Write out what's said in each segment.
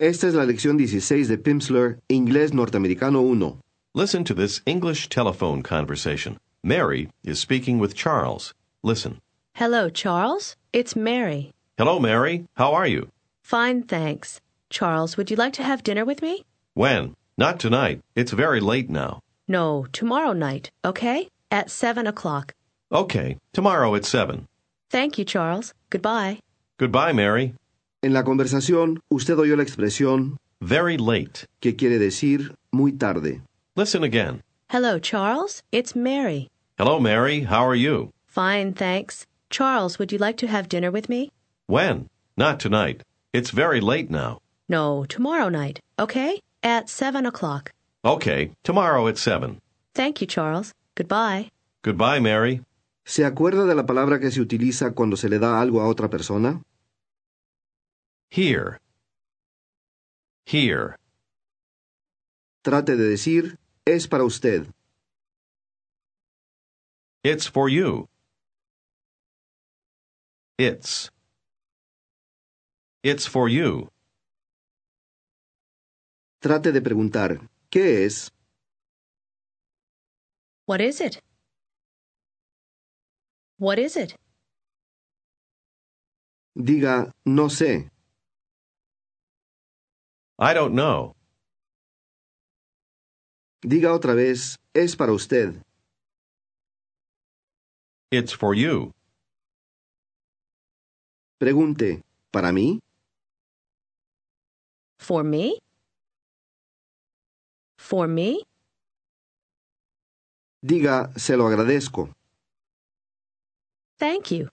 Esta es la lección 16 de Pimsleur, Inglés Norteamericano 1. Listen to this English telephone conversation. Mary is speaking with Charles. Listen. Hello, Charles. It's Mary. Hello, Mary. How are you? Fine, thanks. Charles, would you like to have dinner with me? When? Not tonight. It's very late now. No, tomorrow night, okay? At seven o'clock. Okay, tomorrow at 7. Thank you, Charles. Goodbye. Goodbye, Mary. En la conversación, usted oyó la expresión Very late. que quiere decir muy tarde. Listen again. Hello, Charles. It's Mary. Hello, Mary. How are you? Fine, thanks. Charles, would you like to have dinner with me? When? Not tonight. It's very late now. No, tomorrow night, okay? At seven o'clock. Okay, tomorrow at 7. Thank you, Charles. Goodbye. Goodbye, Mary. ¿Se acuerda de la palabra que se utiliza cuando se le da algo a otra persona? Here. Here. Trate de decir es para usted. It's for you. It's. It's for you. Trate de preguntar ¿qué es? What is it? What is it? Diga no sé. I don't know. Diga otra vez es para usted. It's for you. Pregunte ¿para mí? For me? For me? Diga se lo agradezco. Thank you.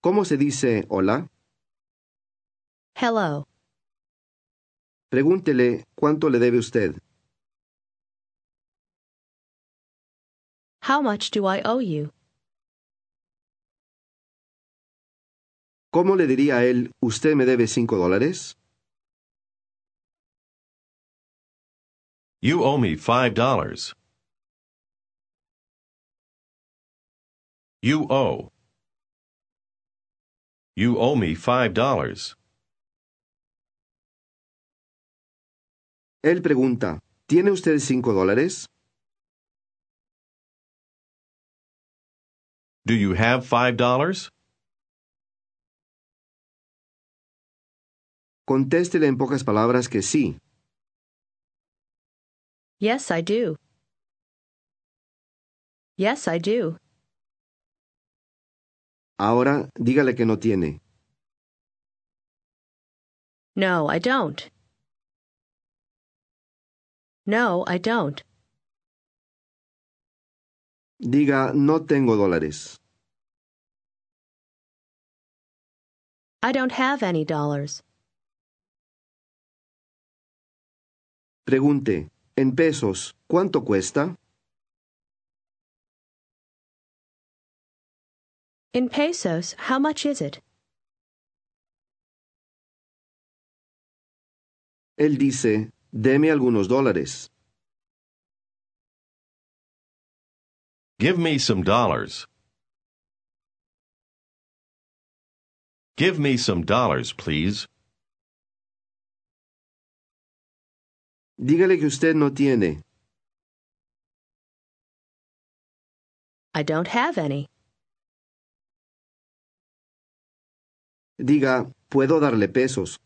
¿Cómo se dice hola? Hello. Pregúntele cuánto le debe usted. How much do I owe you? ¿Cómo le diría a él usted me debe cinco dólares? You owe me five dollars. You owe. You owe me five dollars. Él pregunta ¿tiene usted cinco dólares? Do you have five dollars? Contéstele en pocas palabras que sí. Yes, I do. Yes, I do. Ahora dígale que no tiene. No, I don't. No, I don't. Diga no tengo dólares. I don't have any dollars. Pregunte en pesos ¿cuánto cuesta? In pesos, how much is it? Él dice deme algunos dólares. Give me some dollars. Give me some dollars, please. Dígale que usted no tiene. I don't have any. Diga puedo darle pesos.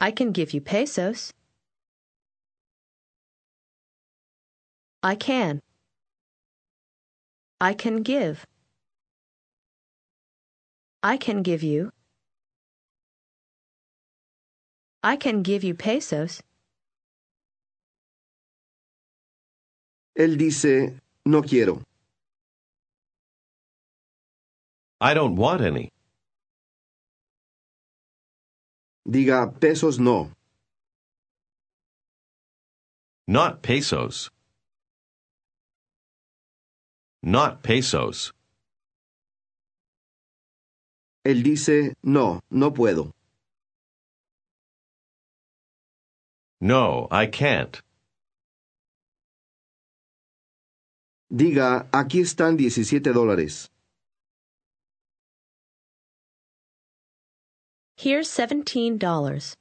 I can give you pesos. I can. I can give. I can give you. I can give you pesos. Él dice no quiero. I don't want any. Diga pesos no. Not pesos. Not pesos. Él dice no, no puedo. No, I can't. Diga aquí están 17 dólares. Here's $17.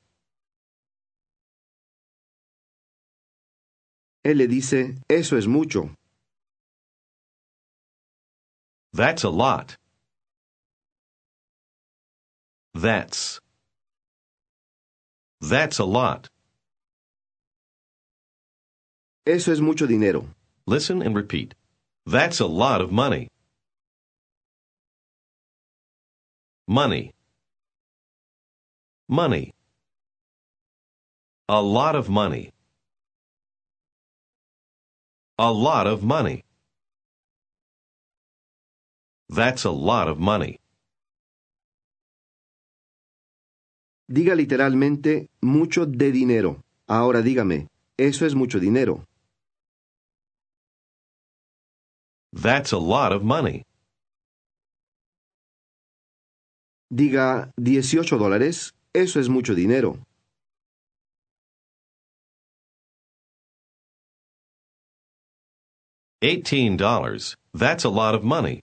Él le dice eso es mucho. That's a lot. That's. That's a lot. Eso es mucho dinero. Listen and repeat. That's a lot of money. Money. Money. A lot of money. A lot of money. That's a lot of money. Diga literalmente mucho de dinero. Ahora dígame, eso es mucho dinero. That's a lot of money. Diga 18 dólares, eso es mucho dinero. Eighteen dollars. That's a lot of money.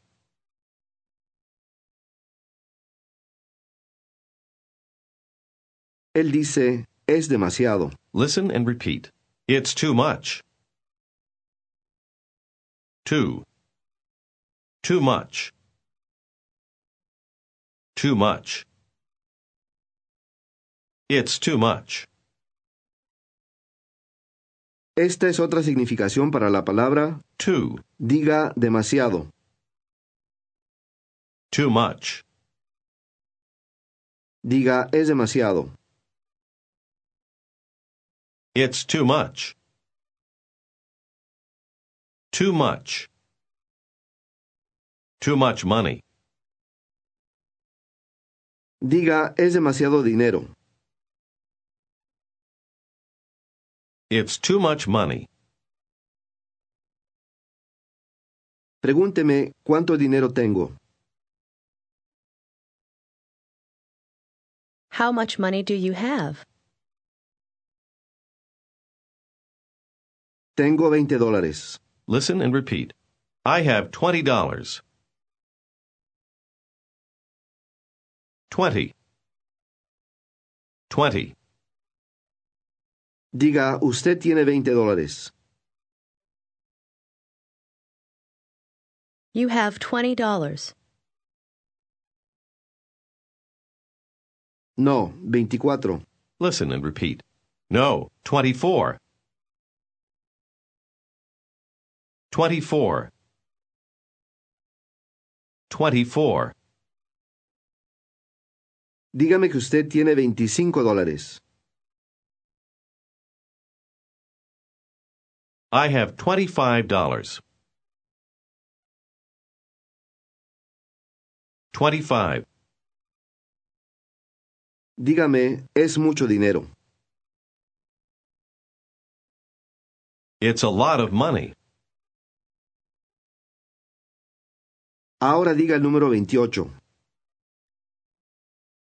Él dice es demasiado. Listen and repeat. It's too much. Too. Too much. Too much. It's too much. Esta es otra significación para la palabra Too. diga demasiado. Too much. Diga es demasiado. It's too much. Too much. Too much money. Diga es demasiado dinero. It's too much money. Pregúnteme cuánto dinero tengo. How much money do you have? Tengo 20 dólares. Listen and repeat. I have $20. 20 20 Diga usted tiene 20 dólares. You have $20. No, 24. Listen and repeat. No, twenty-four. Twenty-four. Twenty-four. Dígame que usted tiene 25 dólares. I have twenty-five dollars. Twenty-five. Dígame, es mucho dinero. It's a lot of money. Ahora diga el número 28.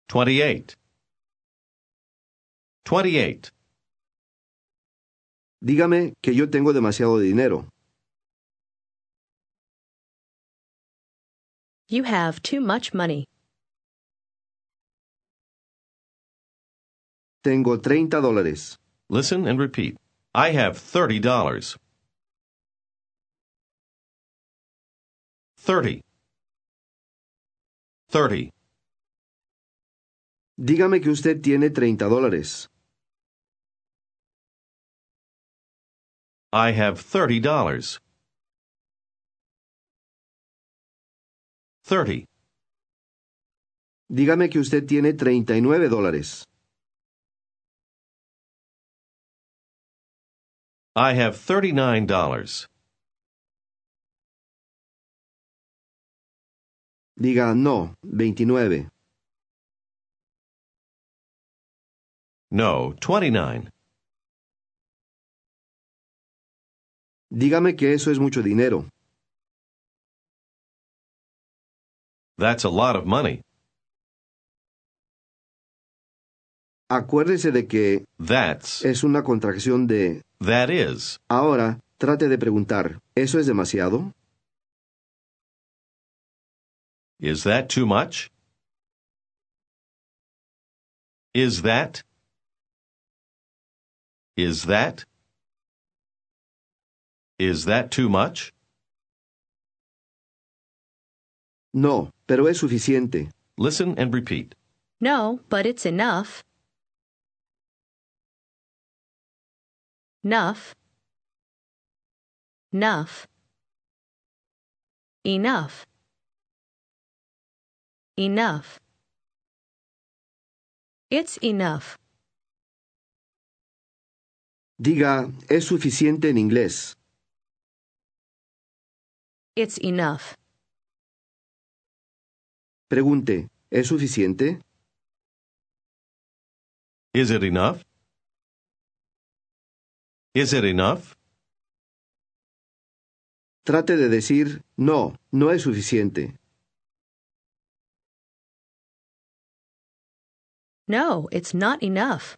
Twenty-eight. Twenty-eight. Dígame que yo tengo demasiado dinero. You have too much money. Tengo 30 dólares. Listen and repeat. I have thirty dollars. Thirty. Thirty. Dígame que usted tiene 30 dólares. I have thirty dollars. Thirty. Dígame que usted tiene 39 dólares. I have thirty-nine dollars. Diga no, 29. No, 29. Dígame que eso es mucho dinero. That's a lot of money. Acuérdese de que That's, es una contracción de that is. ahora trate de preguntar, ¿eso es demasiado? Is that too much? Is that? Is that? Is that too much? No, pero es suficiente. Listen and repeat. No, but it's enough. Enough. Enough. Enough. Enough. It's enough. Diga, es suficiente en inglés. It's enough. Pregunte, ¿es suficiente? Is it enough? Is it enough? Trate de decir, no, no es suficiente. No, it's not enough.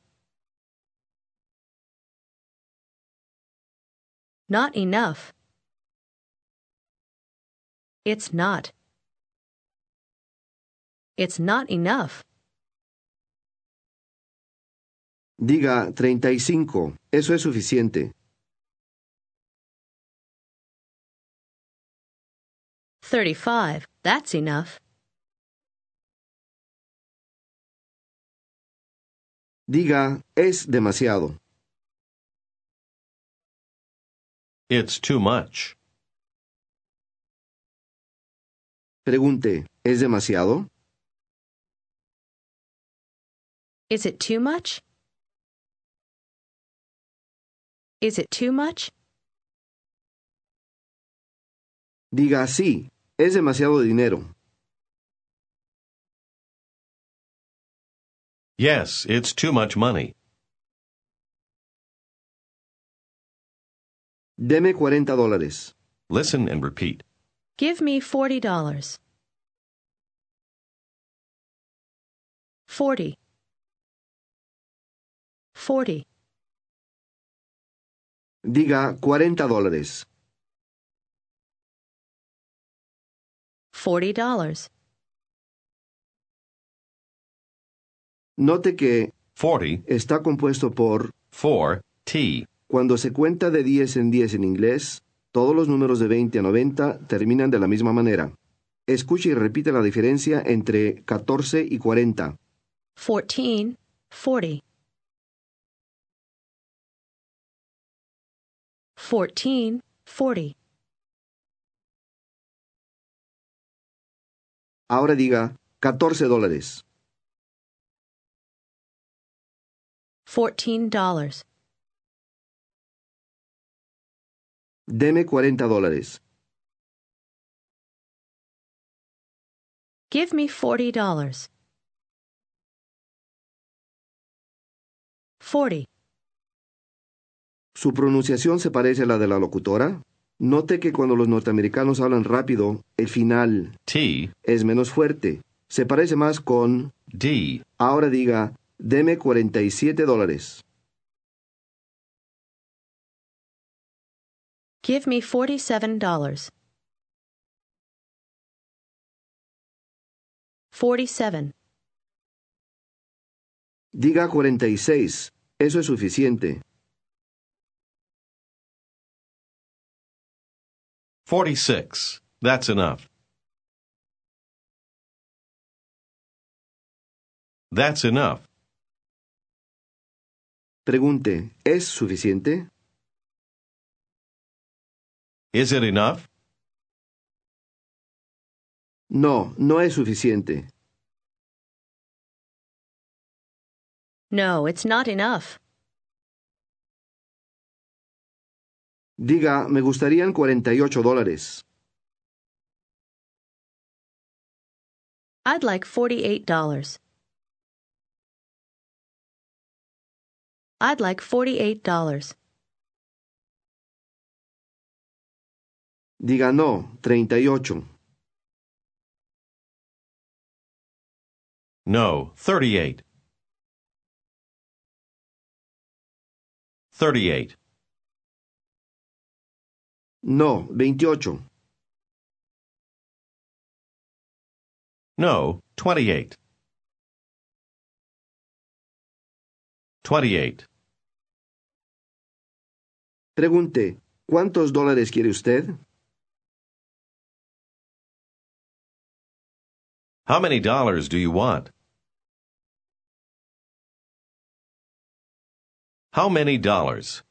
Not enough. It's not. It's not enough. Diga, 35, eso es suficiente. Thirty-five. That's enough. Diga, es demasiado. It's too much. Pregunte, ¿es demasiado? Is it too much? Is it too much? Diga, sí, es demasiado dinero. Yes, it's too much money. Deme 40 dólares. Listen and repeat. Give me forty dollars. Forty. Forty. Diga, 40 dólares. Forty dollars. Note que 40 está compuesto por, for T. cuando se cuenta de 10 en 10 en inglés, todos los números de 20 a 90 terminan de la misma manera. Escuche y repite la diferencia entre 14 y 40. 14, 40. 14, 40. Ahora diga 14 dólares. $14. Deme 40 dólares. Give me forty dollars. Forty. ¿Su pronunciación se parece a la de la locutora? Note que cuando los norteamericanos hablan rápido, el final T. es menos fuerte. Se parece más con... D. Ahora diga, deme 47 dólares. Give me forty-seven dollars. Forty-seven. Diga 46. Eso es suficiente. 46. That's enough. That's enough. Pregunte, ¿es suficiente? Is it enough? No, no es suficiente. No, it's not enough. Diga, me gustarían 48 dólares. I'd like forty-eight dollars. I'd like $48. Diga no, 38. No, 38. 38. No, 28. No, 28. 28. Pregunte, ¿cuántos dólares quiere usted? How many dollars do you want? How many dollars?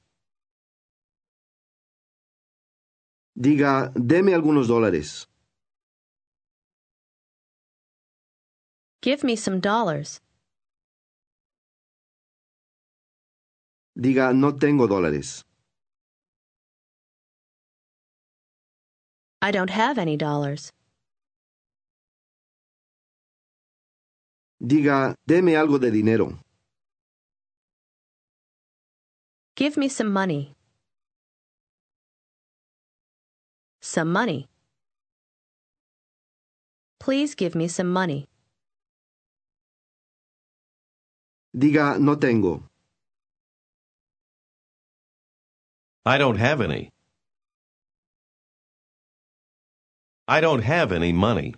Diga, deme algunos dólares. Give me some dollars. Diga, no tengo dólares. I don't have any dollars. Diga, deme algo de dinero. Give me some money. Some money. Please give me some money. Diga, no tengo. I don't have any. I don't have any money.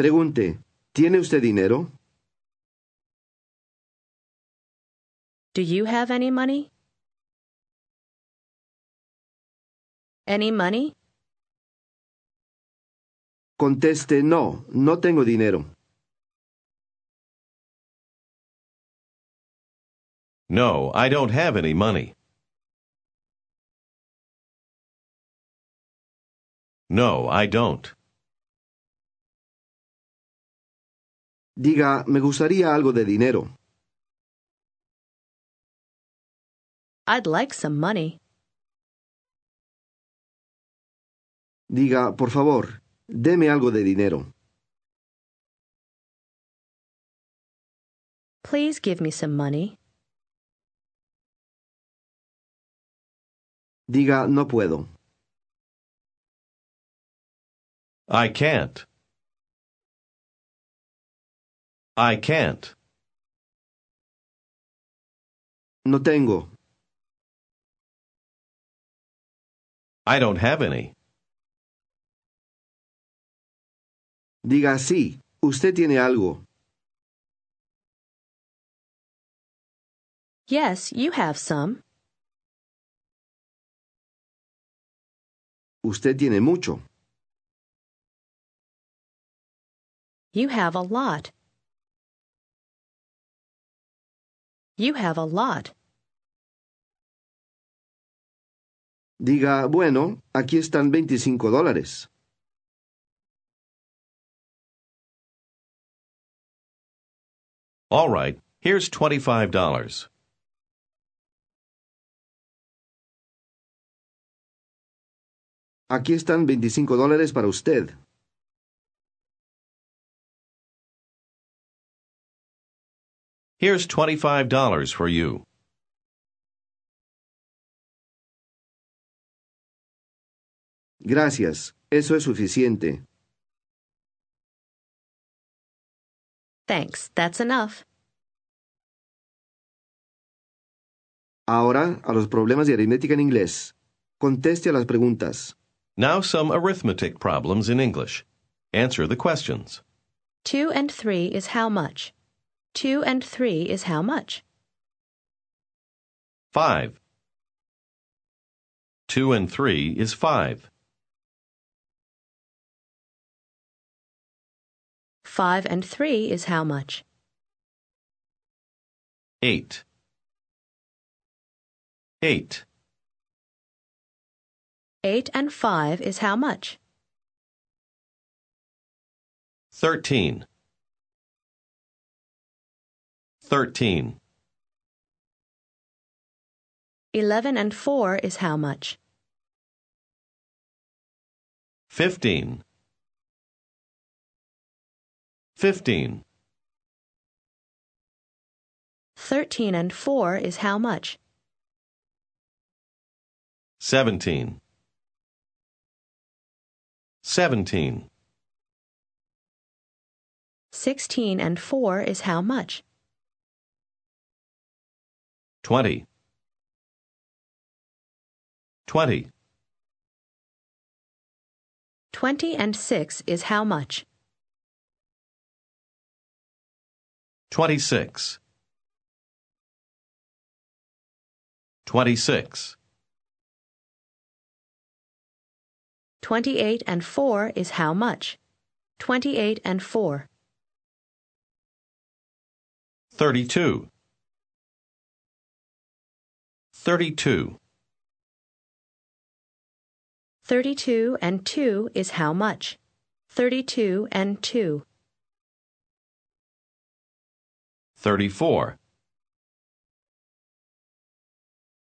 Pregunte, ¿tiene usted dinero? Do you have any money? Any money? Conteste, no, no tengo dinero. No, I don't have any money. No, I don't. Diga, me gustaría algo de dinero. I'd like some money. Diga, por favor, deme algo de dinero. Please give me some money. Diga, no puedo. I can't. I can't. No tengo. I don't have any. Diga, sí, usted tiene algo. Yes, you have some. Usted tiene mucho. You have a lot. You have a lot. Diga, bueno, aquí están 25 dólares. All right, here's $25. Aquí están 25 dólares para usted. Here's $25 for you. Gracias, eso es suficiente. Thanks, that's enough. Ahora, a los problemas de aritmética en inglés. Conteste a las preguntas. Now some arithmetic problems in English. Answer the questions. Two and three is how much? Two and three is how much? 5. 2 and 3 is 5. Five and three is how much? 8. 8. Eight and five is how much? 13. 13. Eleven and four is how much? 15. 15. 13 and 4 is how much? 17. 17. 16 and 4 is how much? 20. 20. 20 and 6 is how much? 26. 26. 28 and 4 is how much? 28 and 4. 32. 32. 32 and 2 is how much? 32 and 2. 34.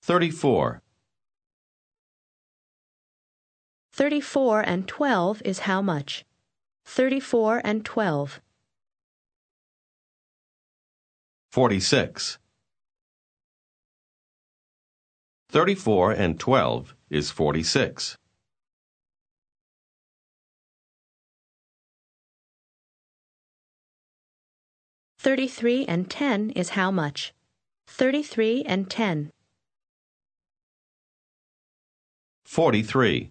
34. 34 and 12 is how much? 34 and 12. 46. 34 and 12 is 46. Thirty-three and ten is how much? Thirty-three and ten. 43.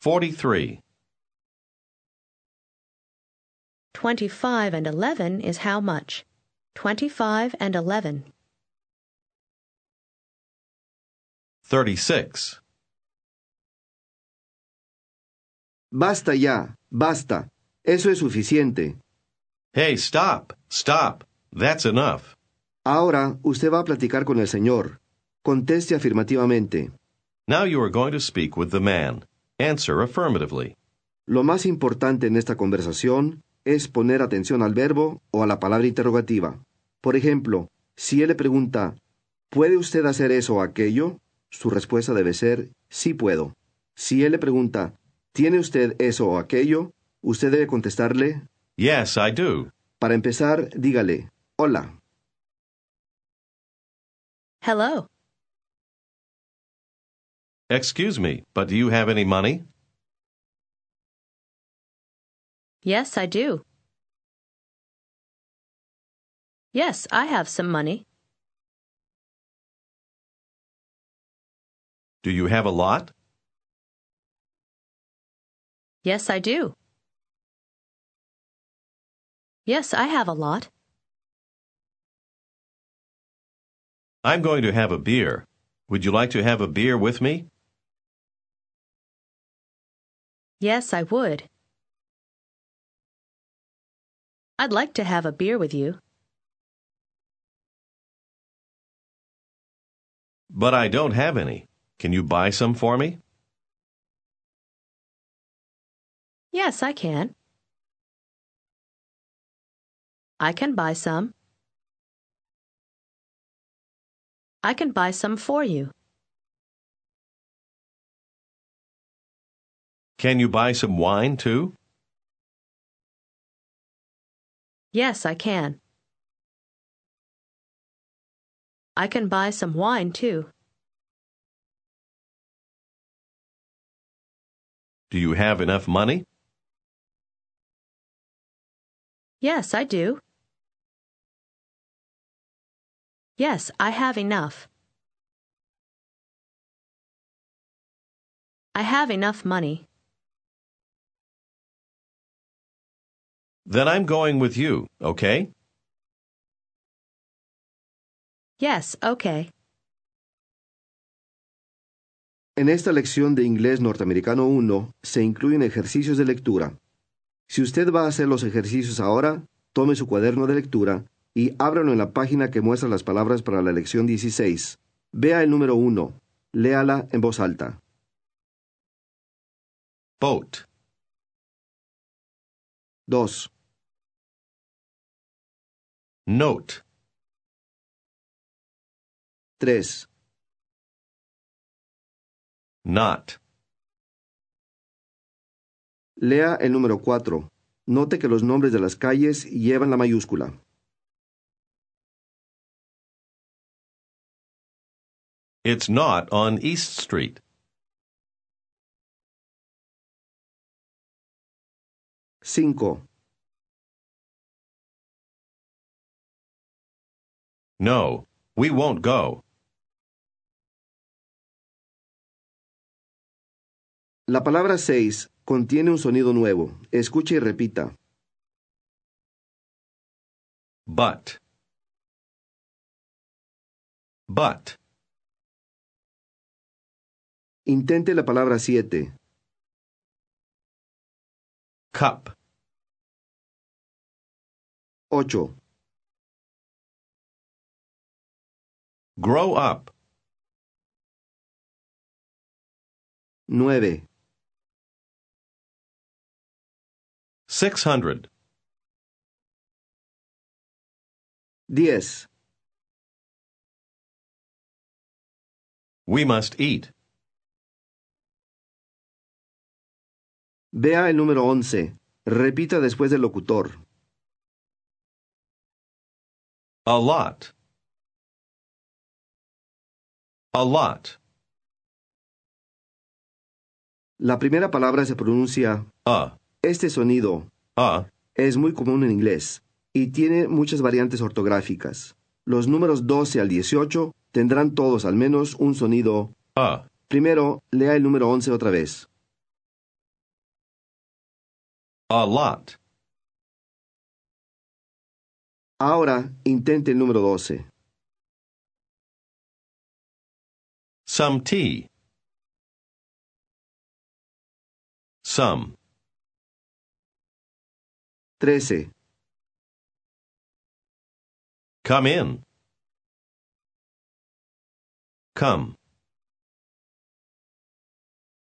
43. Twenty-five and eleven is how much? Twenty-five and eleven. 36. Basta ya, basta. Eso es suficiente. Hey, stop, stop. That's enough. Ahora usted va a platicar con el Señor. Conteste afirmativamente. Now you are going to speak with the man. Answer affirmatively. Lo más importante en esta conversación es poner atención al verbo o a la palabra interrogativa. Por ejemplo, si él le pregunta, ¿puede usted hacer eso o aquello? Su respuesta debe ser, sí puedo. Si él le pregunta, ¿tiene usted eso o aquello? Usted debe contestarle, Yes, I do. para empezar, dígale, hola. Hello. Excuse me, but do you have any money? Yes, I do. Yes, I have some money. Do you have a lot? Yes, I do. Yes, I have a lot. I'm going to have a beer. Would you like to have a beer with me? Yes, I would. I'd like to have a beer with you. But I don't have any. Can you buy some for me? Yes, I can. I can buy some. I can buy some for you. Can you buy some wine too? Yes, I can. I can buy some wine too. Do you have enough money? Yes, I do. Yes, I have enough. I have enough money. Then I'm going with you, okay? Yes, okay. En esta lección de inglés norteamericano 1 se incluyen ejercicios de lectura. Si usted va a hacer los ejercicios ahora, tome su cuaderno de lectura y ábralo en la página que muestra las palabras para la lección 16. Vea el número 1. Léala en voz alta. Boat, 2, note, 3, Not. Lea el número cuatro. Note que los nombres de las calles llevan la mayúscula. It's not on East Street. Cinco. No, we won't go. La palabra seis contiene un sonido nuevo. Escuche y repita. But. But. Intente la palabra siete. Cup. Ocho. Grow up. Nueve. 600. Diez. We must eat. Vea el número once. Repita después del locutor. A lot. A lot. La primera palabra se pronuncia A. este sonido. A. Es muy común en inglés y tiene muchas variantes ortográficas. Los números 12 al 18 tendrán todos al menos un sonido. A. Primero, lea el número 11 otra vez. A lot. Ahora, intente el número 12. Some tea. Some. 13. Come in. Come.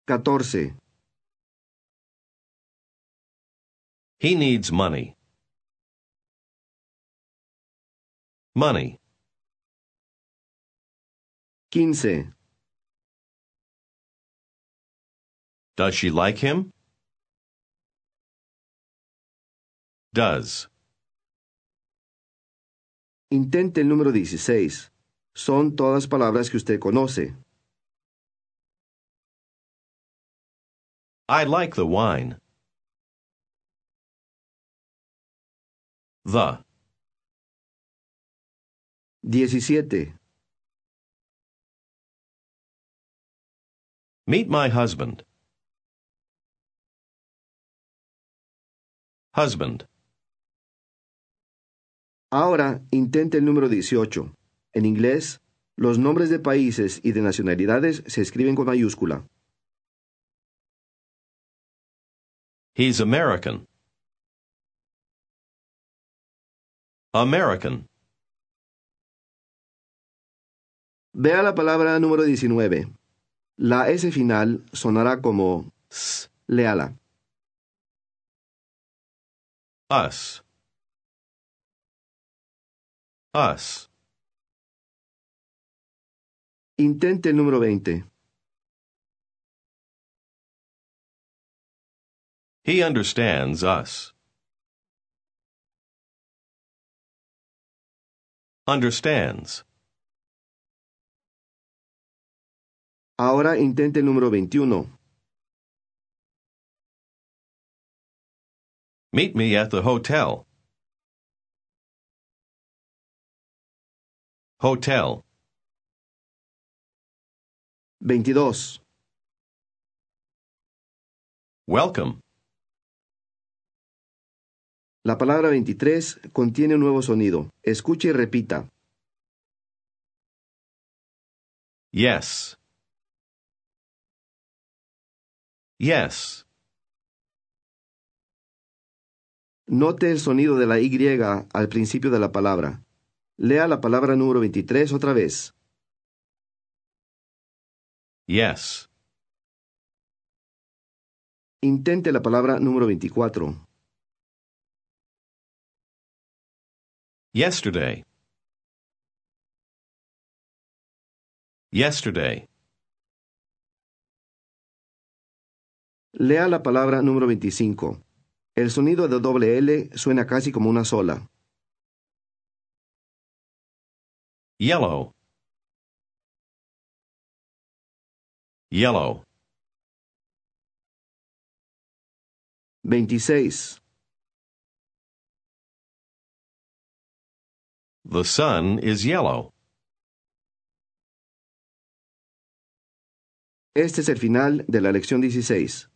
14. He needs money. Money. 15. Does she like him? Does. Intente el número 16. Son todas palabras que usted conoce. I like the wine. The. 17. Meet my husband. Husband. Ahora, intente el número 18. En inglés, los nombres de países y de nacionalidades se escriben con mayúscula. He's American. American. Vea la palabra número 19. La S final sonará como S. Léala. Us. Us. Intente el número 20. He understands us. Understands. Ahora intente el número 21. Meet me at the hotel. Hotel. 22. Welcome. La palabra 23 contiene un nuevo sonido. Escuche y repita. Yes. Yes. Note el sonido de la Y al principio de la palabra. Lea la palabra número 23 otra vez. Yes. Intente la palabra número 24. Yesterday. Yesterday. Lea la palabra número 25. El sonido de doble L suena casi como una sola. Yellow. Yellow. 26. The sun is yellow. Este es el final de la lección 16.